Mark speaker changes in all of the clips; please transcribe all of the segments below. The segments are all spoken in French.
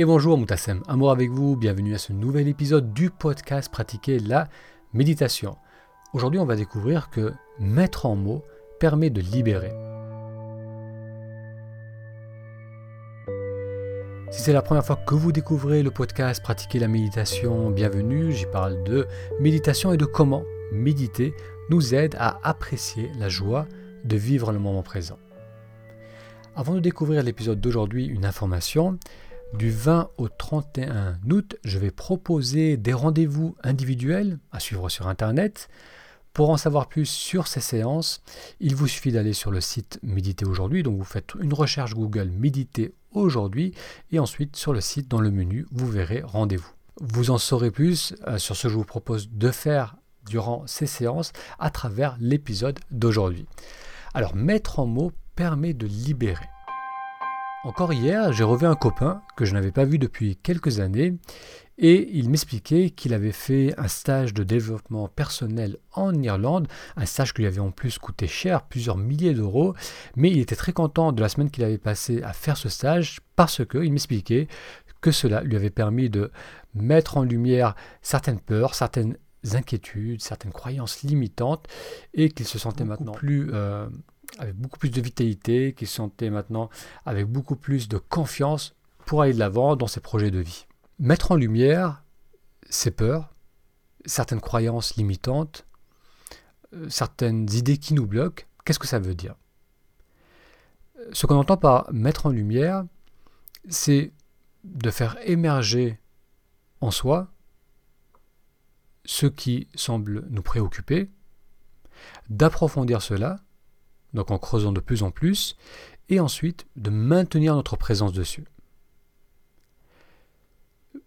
Speaker 1: Et bonjour Moutassem, amour avec vous, bienvenue à ce nouvel épisode du podcast Pratiquer la méditation. Aujourd'hui on va découvrir que mettre en mots permet de libérer. Si c'est la première fois que vous découvrez le podcast Pratiquer la méditation, bienvenue, j'y parle de méditation et de comment méditer nous aide à apprécier la joie de vivre le moment présent. Avant de découvrir l'épisode d'aujourd'hui, une information. Du 20 au 31 août, je vais proposer des rendez-vous individuels à suivre sur Internet. Pour en savoir plus sur ces séances, il vous suffit d'aller sur le site Méditer aujourd'hui. Donc vous faites une recherche Google Méditer aujourd'hui et ensuite sur le site dans le menu, vous verrez rendez-vous. Vous en saurez plus euh, sur ce que je vous propose de faire durant ces séances à travers l'épisode d'aujourd'hui. Alors mettre en mots permet de libérer. Encore hier, j'ai revu un copain que je n'avais pas vu depuis quelques années et il m'expliquait qu'il avait fait un stage de développement personnel en Irlande, un stage qui lui avait en plus coûté cher, plusieurs milliers d'euros, mais il était très content de la semaine qu'il avait passée à faire ce stage parce qu'il m'expliquait que cela lui avait permis de mettre en lumière certaines peurs, certaines inquiétudes, certaines croyances limitantes et qu'il se sentait maintenant plus euh, avec beaucoup plus de vitalité, qui se sentait maintenant avec beaucoup plus de confiance pour aller de l'avant dans ses projets de vie. Mettre en lumière ses peurs, certaines croyances limitantes, euh, certaines idées qui nous bloquent, qu'est-ce que ça veut dire? Ce qu'on entend par mettre en lumière, c'est de faire émerger en soi ce qui semble nous préoccuper, d'approfondir cela donc en creusant de plus en plus, et ensuite de maintenir notre présence dessus.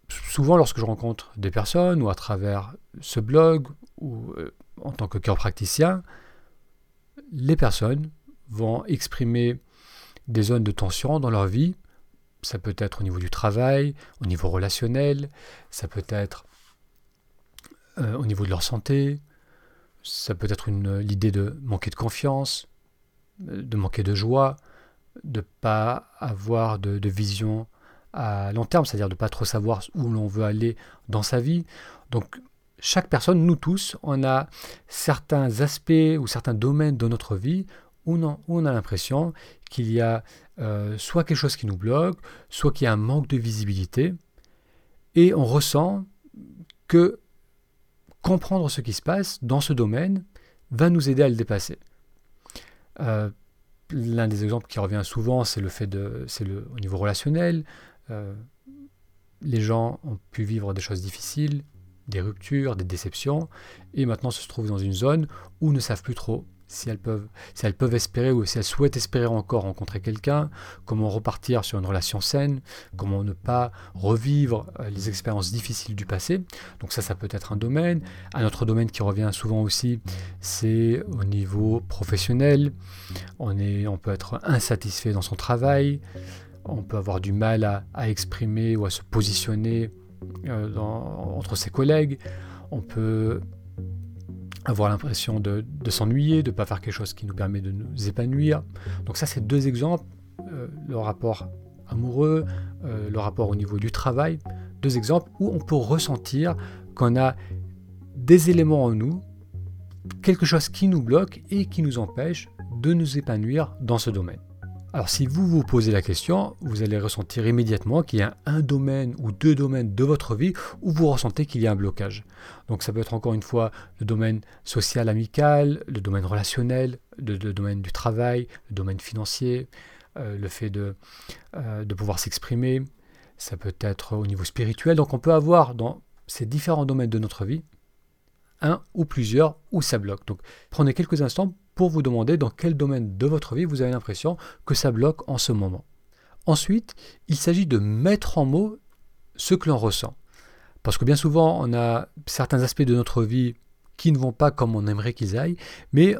Speaker 1: Souvent lorsque je rencontre des personnes, ou à travers ce blog, ou euh, en tant que cœur praticien, les personnes vont exprimer des zones de tension dans leur vie. Ça peut être au niveau du travail, au niveau relationnel, ça peut être euh, au niveau de leur santé, ça peut être l'idée de manquer de confiance, de manquer de joie, de ne pas avoir de, vision à long terme, c'est-à-dire de pas trop savoir où l'on veut aller dans sa vie. Donc chaque personne, nous tous, on a certains aspects ou certains domaines de notre vie où on, a l'impression qu'il y a euh, soit quelque chose qui nous bloque, soit qu'il y a un manque de visibilité, et on ressent que comprendre ce qui se passe dans ce domaine va nous aider à le dépasser. Euh, l'un des exemples qui revient souvent, c'est le fait de, c'est le au niveau relationnel. Euh, les gens ont pu vivre des choses difficiles, des ruptures, des déceptions, et maintenant se trouvent dans une zone où ne savent plus trop si elles peuvent, si elles peuvent espérer ou si elles souhaitent espérer encore rencontrer quelqu'un, comment repartir sur une relation saine, comment ne pas revivre euh, les expériences difficiles du passé. Donc ça, ça peut être un domaine. Un autre domaine qui revient souvent aussi, c'est au niveau professionnel. On, est, on peut être insatisfait dans son travail, on peut avoir du mal à, exprimer ou à se positionner euh, entre ses collègues. On peut avoir l'impression de, s'ennuyer, de ne pas faire quelque chose qui nous permet de nous épanouir. Donc ça, c'est deux exemples, euh, le rapport amoureux, euh, le rapport au niveau du travail, deux exemples où on peut ressentir qu'on a des éléments en nous, quelque chose qui nous bloque et qui nous empêche de nous épanouir dans ce domaine. Alors si vous vous posez la question, vous allez ressentir immédiatement qu'il y a un domaine ou deux domaines de votre vie où vous ressentez qu'il y a un blocage. Donc ça peut être encore une fois le domaine social amical, le domaine relationnel, le, domaine du travail, le domaine financier, euh, le fait de, euh, de pouvoir s'exprimer. Ça peut être au niveau spirituel. Donc on peut avoir dans ces différents domaines de notre vie un ou plusieurs où ça bloque. Donc prenez quelques instants pour vous demander dans quel domaine de votre vie vous avez l'impression que ça bloque en ce moment. Ensuite, il s'agit de mettre en mots ce que l'on ressent. Parce que bien souvent, on a certains aspects de notre vie qui ne vont pas comme on aimerait qu'ils aillent, mais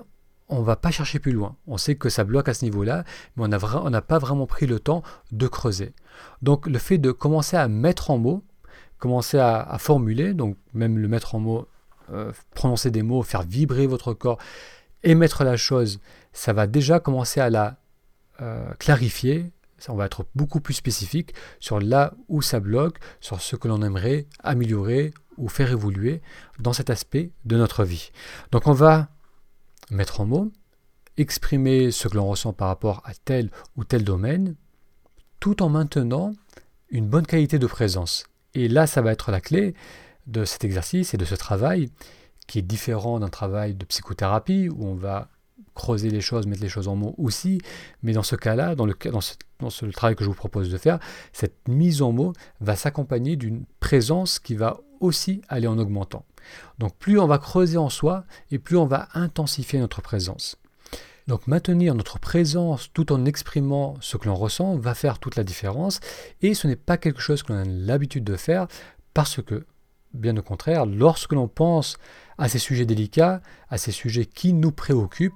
Speaker 1: on ne va pas chercher plus loin. On sait que ça bloque à ce niveau-là, mais on n'a pas vraiment pris le temps de creuser. Donc le fait de commencer à mettre en mots, commencer à, formuler, donc même le mettre en mots, euh, prononcer des mots, faire vibrer votre corps, émettre la chose, ça va déjà commencer à la euh, clarifier, On va être beaucoup plus spécifique sur là où ça bloque, sur ce que l'on aimerait améliorer ou faire évoluer dans cet aspect de notre vie. Donc on va mettre en mots, exprimer ce que l'on ressent par rapport à tel ou tel domaine, tout en maintenant une bonne qualité de présence. Et là, ça va être la clé de cet exercice et de ce travail qui est différent d'un travail de psychothérapie où on va creuser les choses, mettre les choses en mots aussi. Mais dans ce cas-là, dans, le, dans, ce, travail que je vous propose de faire, cette mise en mots va s'accompagner d'une présence qui va aussi aller en augmentant. Donc plus on va creuser en soi et plus on va intensifier notre présence. Donc maintenir notre présence tout en exprimant ce que l'on ressent va faire toute la différence et ce n'est pas quelque chose que l'on a l'habitude de faire parce que, bien au contraire, lorsque l'on pense à ces sujets délicats, à ces sujets qui nous préoccupent,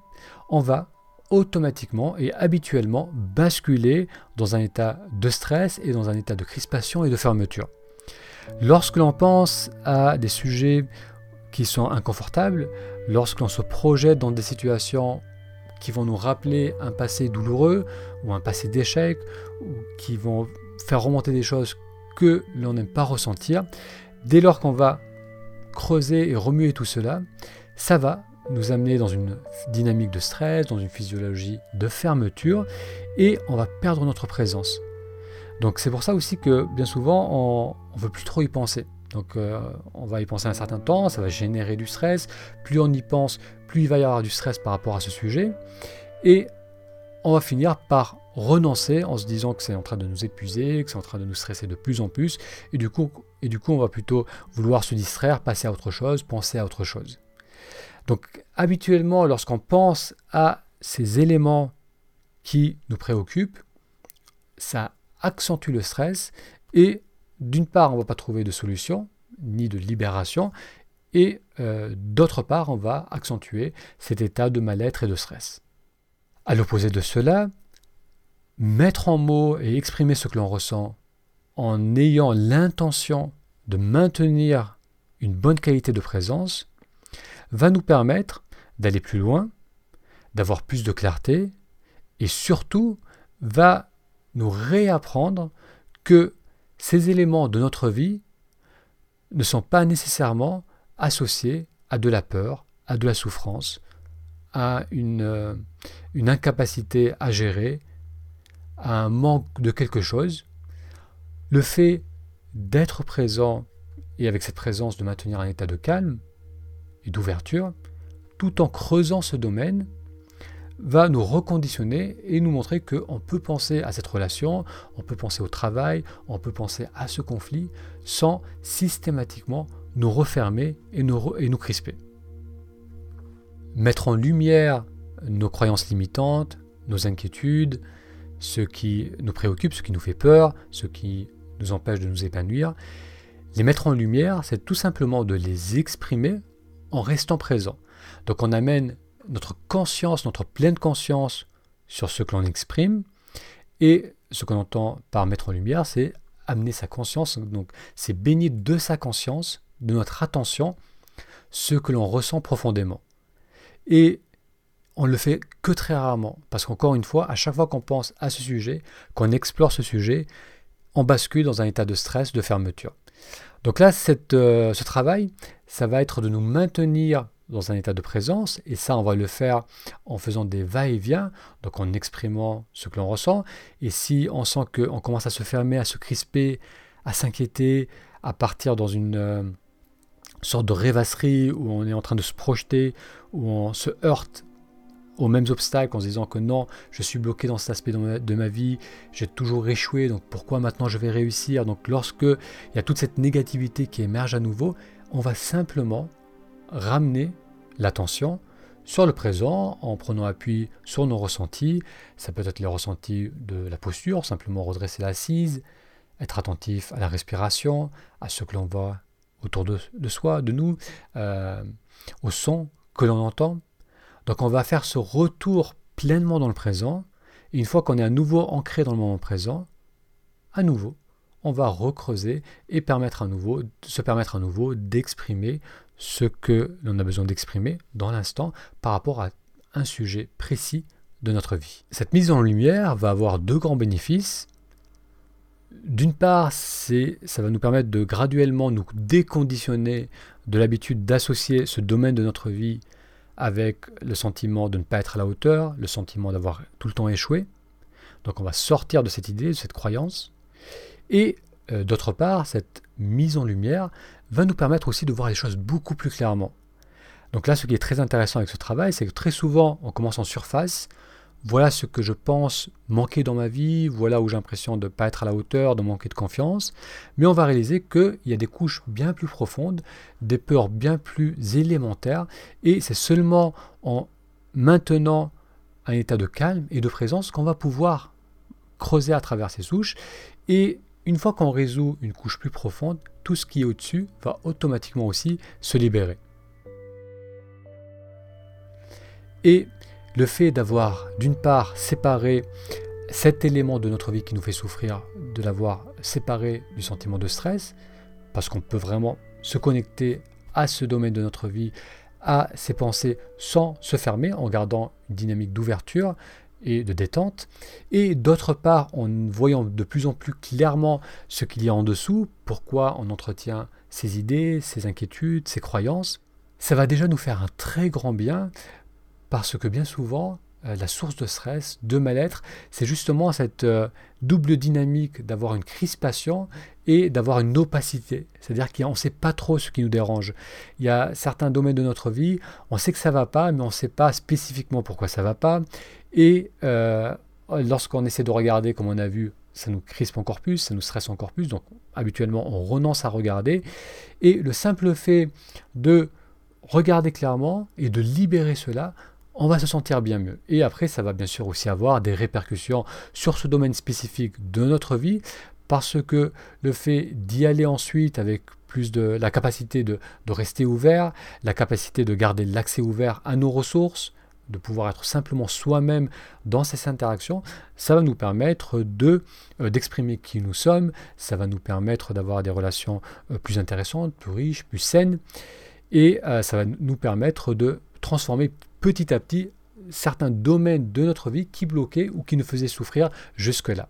Speaker 1: on va automatiquement et habituellement basculer dans un état de stress et dans un état de crispation et de fermeture. Lorsque l'on pense à des sujets qui sont inconfortables, lorsque l'on se projette dans des situations qui vont nous rappeler un passé douloureux ou un passé d'échec, ou qui vont faire remonter des choses que l'on n'aime pas ressentir, dès lors qu'on va creuser et remuer tout cela, ça va nous amener dans une dynamique de stress, dans une physiologie de fermeture, et on va perdre notre présence. Donc c'est pour ça aussi que bien souvent on ne veut plus trop y penser. Donc euh, on va y penser un certain temps, ça va générer du stress. Plus on y pense, plus il va y avoir du stress par rapport à ce sujet. Et on va finir par renoncer en se disant que c'est en train de nous épuiser, que c'est en train de nous stresser de plus en plus. Et du, coup, et du coup, on va plutôt vouloir se distraire, passer à autre chose, penser à autre chose. Donc habituellement, lorsqu'on pense à ces éléments qui nous préoccupent, ça accentue le stress et d'une part, on ne va pas trouver de solution ni de libération et euh, d'autre part, on va accentuer cet état de mal-être et de stress. À l'opposé de cela, mettre en mots et exprimer ce que l'on ressent en ayant l'intention de maintenir une bonne qualité de présence va nous permettre d'aller plus loin, d'avoir plus de clarté et surtout va nous réapprendre que ces éléments de notre vie ne sont pas nécessairement associés à de la peur, à de la souffrance, à une, euh, incapacité à gérer, à un manque de quelque chose. Le fait d'être présent et avec cette présence de maintenir un état de calme et d'ouverture, tout en creusant ce domaine, va nous reconditionner et nous montrer qu'on peut penser à cette relation, on peut penser au travail, on peut penser à ce conflit sans systématiquement nous refermer et nous, et nous crisper. Mettre en lumière nos croyances limitantes, nos inquiétudes, ce qui nous préoccupe, ce qui nous fait peur, ce qui nous empêche de nous épanouir. Les mettre en lumière, c'est tout simplement de les exprimer en restant présent. Donc on amène notre conscience, notre pleine conscience sur ce que l'on exprime. Et ce qu'on entend par mettre en lumière, c'est amener sa conscience, donc c'est baigner de sa conscience, de notre attention, ce que l'on ressent profondément. Et on le fait que très rarement, parce qu'encore une fois, à chaque fois qu'on pense à ce sujet, qu'on explore ce sujet, on bascule dans un état de stress, de fermeture. Donc là, cette, euh, ce travail, ça va être de nous maintenir dans un état de présence, et ça on va le faire en faisant des va-et-vient, donc en exprimant ce que l'on ressent, et si on sent qu'on commence à se fermer, à se crisper, à s'inquiéter, à partir dans une euh, sorte de rêvasserie où on est en train de se projeter, où on se heurte aux mêmes obstacles en se disant que non, je suis bloqué dans cet aspect de ma, de vie, j'ai toujours échoué, donc pourquoi maintenant je vais réussir? Donc lorsque il y a toute cette négativité qui émerge à nouveau, on va simplement ramener l'attention sur le présent en prenant appui sur nos ressentis. Ça peut être les ressentis de la posture, simplement redresser l'assise, être attentif à la respiration, à ce que l'on voit autour de, soi, de nous, euh, au son que l'on entend. Donc on va faire ce retour pleinement dans le présent. Et une fois qu'on est à nouveau ancré dans le moment présent, à nouveau, on va recreuser et permettre à nouveau, se permettre à nouveau d'exprimer ce que l'on a besoin d'exprimer dans l'instant par rapport à un sujet précis de notre vie. Cette mise en lumière va avoir deux grands bénéfices. D'une part, ça va nous permettre de graduellement nous déconditionner de l'habitude d'associer ce domaine de notre vie avec le sentiment de ne pas être à la hauteur, le sentiment d'avoir tout le temps échoué. Donc on va sortir de cette idée, de cette croyance. Et euh, d'autre part, cette mise en lumière va nous permettre aussi de voir les choses beaucoup plus clairement. Donc là, ce qui est très intéressant avec ce travail, c'est que très souvent, on commence en surface. Voilà ce que je pense manquer dans ma vie, voilà où j'ai l'impression de ne pas être à la hauteur, de manquer de confiance. Mais on va réaliser qu'il y a des couches bien plus profondes, des peurs bien plus élémentaires. Et c'est seulement en maintenant un état de calme et de présence qu'on va pouvoir creuser à travers ces souches. Et une fois qu'on résout une couche plus profonde, tout ce qui est au-dessus va automatiquement aussi se libérer. Et le fait d'avoir d'une part séparé cet élément de notre vie qui nous fait souffrir, de l'avoir séparé du sentiment de stress, parce qu'on peut vraiment se connecter à ce domaine de notre vie, à ses pensées sans se fermer, en gardant une dynamique d'ouverture et de détente, et d'autre part en voyant de plus en plus clairement ce qu'il y a en dessous, pourquoi on entretient ses idées, ses inquiétudes, ses croyances, ça va déjà nous faire un très grand bien parce que bien souvent, euh, la source de stress, de mal-être, c'est justement cette euh, double dynamique d'avoir une crispation et d'avoir une opacité. C'est-à-dire qu'on ne sait pas trop ce qui nous dérange. Il y a certains domaines de notre vie, on sait que ça ne va pas, mais on ne sait pas spécifiquement pourquoi ça ne va pas. Et euh, lorsqu'on essaie de regarder, comme on a vu, ça nous crispe encore plus, ça nous stresse encore plus. Donc habituellement, on renonce à regarder. Et le simple fait de regarder clairement et de libérer cela on va se sentir bien mieux. Et après, ça va bien sûr aussi avoir des répercussions sur ce domaine spécifique de notre vie, parce que le fait d'y aller ensuite avec plus de la capacité de, rester ouvert, la capacité de garder l'accès ouvert à nos ressources, de pouvoir être simplement soi-même dans ces interactions, ça va nous permettre de euh, d'exprimer qui nous sommes, ça va nous permettre d'avoir des relations euh, plus intéressantes, plus riches, plus saines, et euh, ça va nous permettre de transformer petit à petit certains domaines de notre vie qui bloquaient ou qui nous faisaient souffrir jusque-là.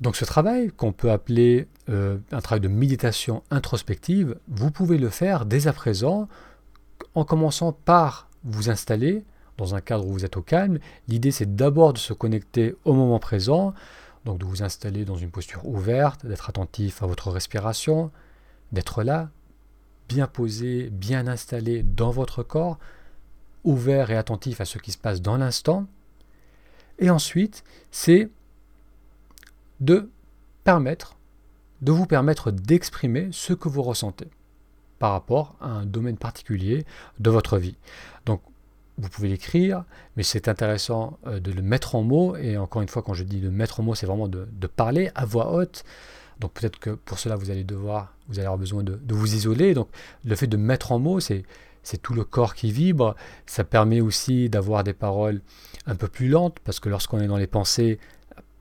Speaker 1: Donc ce travail, qu'on peut appeler euh, un travail de méditation introspective, vous pouvez le faire dès à présent en commençant par vous installer dans un cadre où vous êtes au calme. L'idée c'est d'abord de se connecter au moment présent, donc de vous installer dans une posture ouverte, d'être attentif à votre respiration, d'être là, bien posé, bien installé dans votre corps, ouvert et attentif à ce qui se passe dans l'instant. Et ensuite, c'est de permettre, de vous permettre d'exprimer ce que vous ressentez par rapport à un domaine particulier de votre vie. Donc, vous pouvez l'écrire, mais c'est intéressant euh, de le mettre en mots. Et encore une fois, quand je dis de mettre en mots, c'est vraiment de, parler à voix haute. Donc peut-être que pour cela, vous allez devoir, vous allez avoir besoin de, de vous isoler. Donc le fait de mettre en mots, c'est c'est tout le corps qui vibre. Ça permet aussi d'avoir des paroles un peu plus lentes, parce que lorsqu'on est dans les pensées,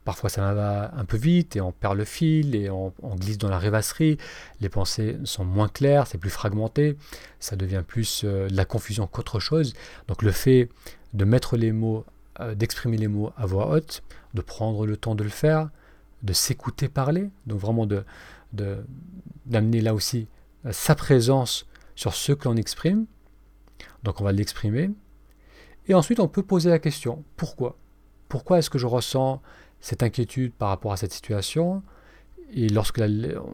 Speaker 1: parfois ça va un peu vite et on perd le fil et on, glisse dans la rêvasserie. Les pensées sont moins claires, c'est plus fragmenté, ça devient plus euh, de la confusion qu'autre chose. Donc le fait de mettre les mots, euh, d'exprimer les mots à voix haute, de prendre le temps de le faire, de s'écouter parler, donc vraiment de d'amener là aussi sa présence sur ce que l'on exprime. Donc on va l'exprimer. Et ensuite, on peut poser la question, pourquoi? Pourquoi est-ce que je ressens cette inquiétude par rapport à cette situation? Et lorsque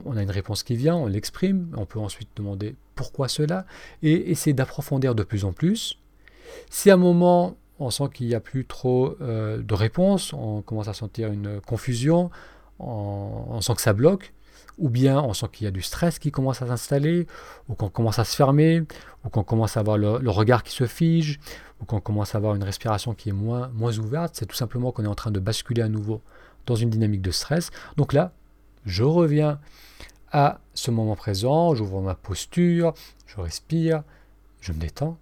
Speaker 1: on a une réponse qui vient, on l'exprime. On peut ensuite demander pourquoi cela? Et essayer d'approfondir de plus en plus. Si à un moment, on sent qu'il n'y a plus trop euh, de réponses, on commence à sentir une confusion, on sent que ça bloque, ou bien on sent qu'il y a du stress qui commence à s'installer, ou qu'on commence à se fermer, ou qu'on commence à avoir le, regard qui se fige, ou qu'on commence à avoir une respiration qui est moins, moins ouverte, c'est tout simplement qu'on est en train de basculer à nouveau dans une dynamique de stress. Donc là, je reviens à ce moment présent, j'ouvre ma posture, je respire, je me détends,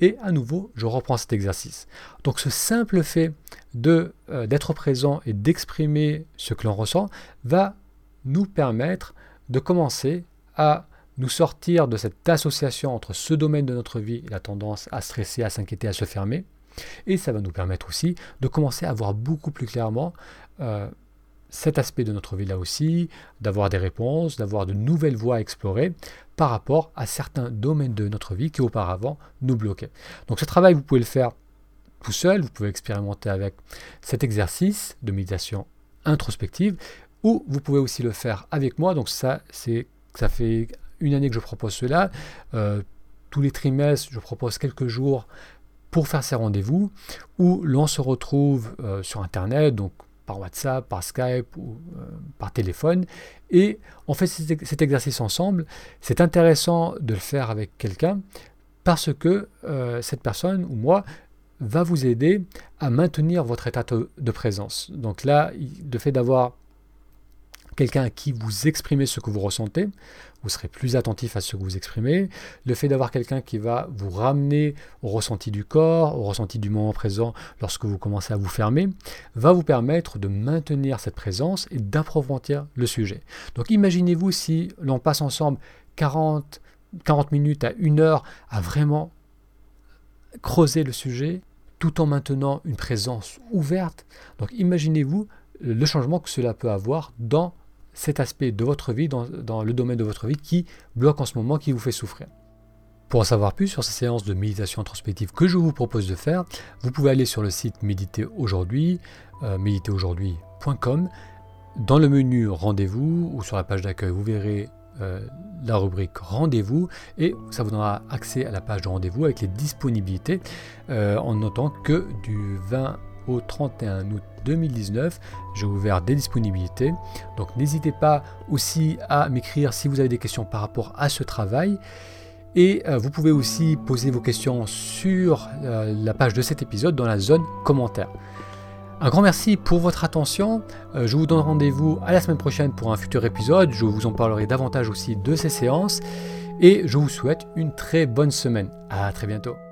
Speaker 1: et à nouveau, je reprends cet exercice. Donc ce simple fait euh, d'être présent et d'exprimer ce que l'on ressent va nous permettre de commencer à nous sortir de cette association entre ce domaine de notre vie et la tendance à stresser, à s'inquiéter, à se fermer, Et ça va nous permettre aussi de commencer à voir beaucoup plus clairement euh, cet aspect de notre vie là aussi, d'avoir des réponses, d'avoir de nouvelles voies à explorer par rapport à certains domaines de notre vie qui auparavant nous bloquaient. Donc ce travail, vous pouvez le faire tout seul, vous pouvez expérimenter avec cet exercice de méditation introspective, ou vous pouvez aussi le faire avec moi. Donc ça, c'est ça fait une année que je propose cela. Euh, tous les trimestres, je propose quelques jours pour faire ces rendez-vous où l'on se retrouve euh, sur Internet, donc par WhatsApp, par Skype ou euh, par téléphone, et on fait cet exercice ensemble. C'est intéressant de le faire avec quelqu'un parce que cette personne ou moi va vous aider à maintenir votre état de présence. Donc là, le fait d'avoir quelqu'un à qui vous exprimez ce que vous ressentez, vous serez plus attentif à ce que vous exprimez. Le fait d'avoir quelqu'un qui va vous ramener au ressenti du corps, au ressenti du moment présent lorsque vous commencez à vous fermer, va vous permettre de maintenir cette présence et d'approfondir le sujet. Donc imaginez-vous si l'on passe ensemble 40, 40 minutes à une heure à vraiment creuser le sujet, tout en maintenant une présence ouverte. Donc imaginez-vous le changement que cela peut avoir dans cet aspect de votre vie, dans, le domaine de votre vie qui bloque en ce moment, qui vous fait souffrir. Pour en savoir plus sur ces séances de méditation introspective que je vous propose de faire, vous pouvez aller sur le site Méditer aujourd'hui, euh, méditeraujourd'hui.com. Dans le menu Rendez-vous ou sur la page d'accueil, vous verrez euh, la rubrique rendez-vous et ça vous donnera accès à la page de rendez-vous avec les disponibilités euh, en notant que du 20 au 31 août 2019 j'ai ouvert des disponibilités donc n'hésitez pas aussi à m'écrire si vous avez des questions par rapport à ce travail et euh, vous pouvez aussi poser vos questions sur la page de cet épisode dans la zone commentaire. Un grand merci pour votre attention. Euh, je vous donne rendez-vous à la semaine prochaine pour un futur épisode. Je vous en parlerai davantage aussi de ces séances. Et je vous souhaite une très bonne semaine. À très bientôt.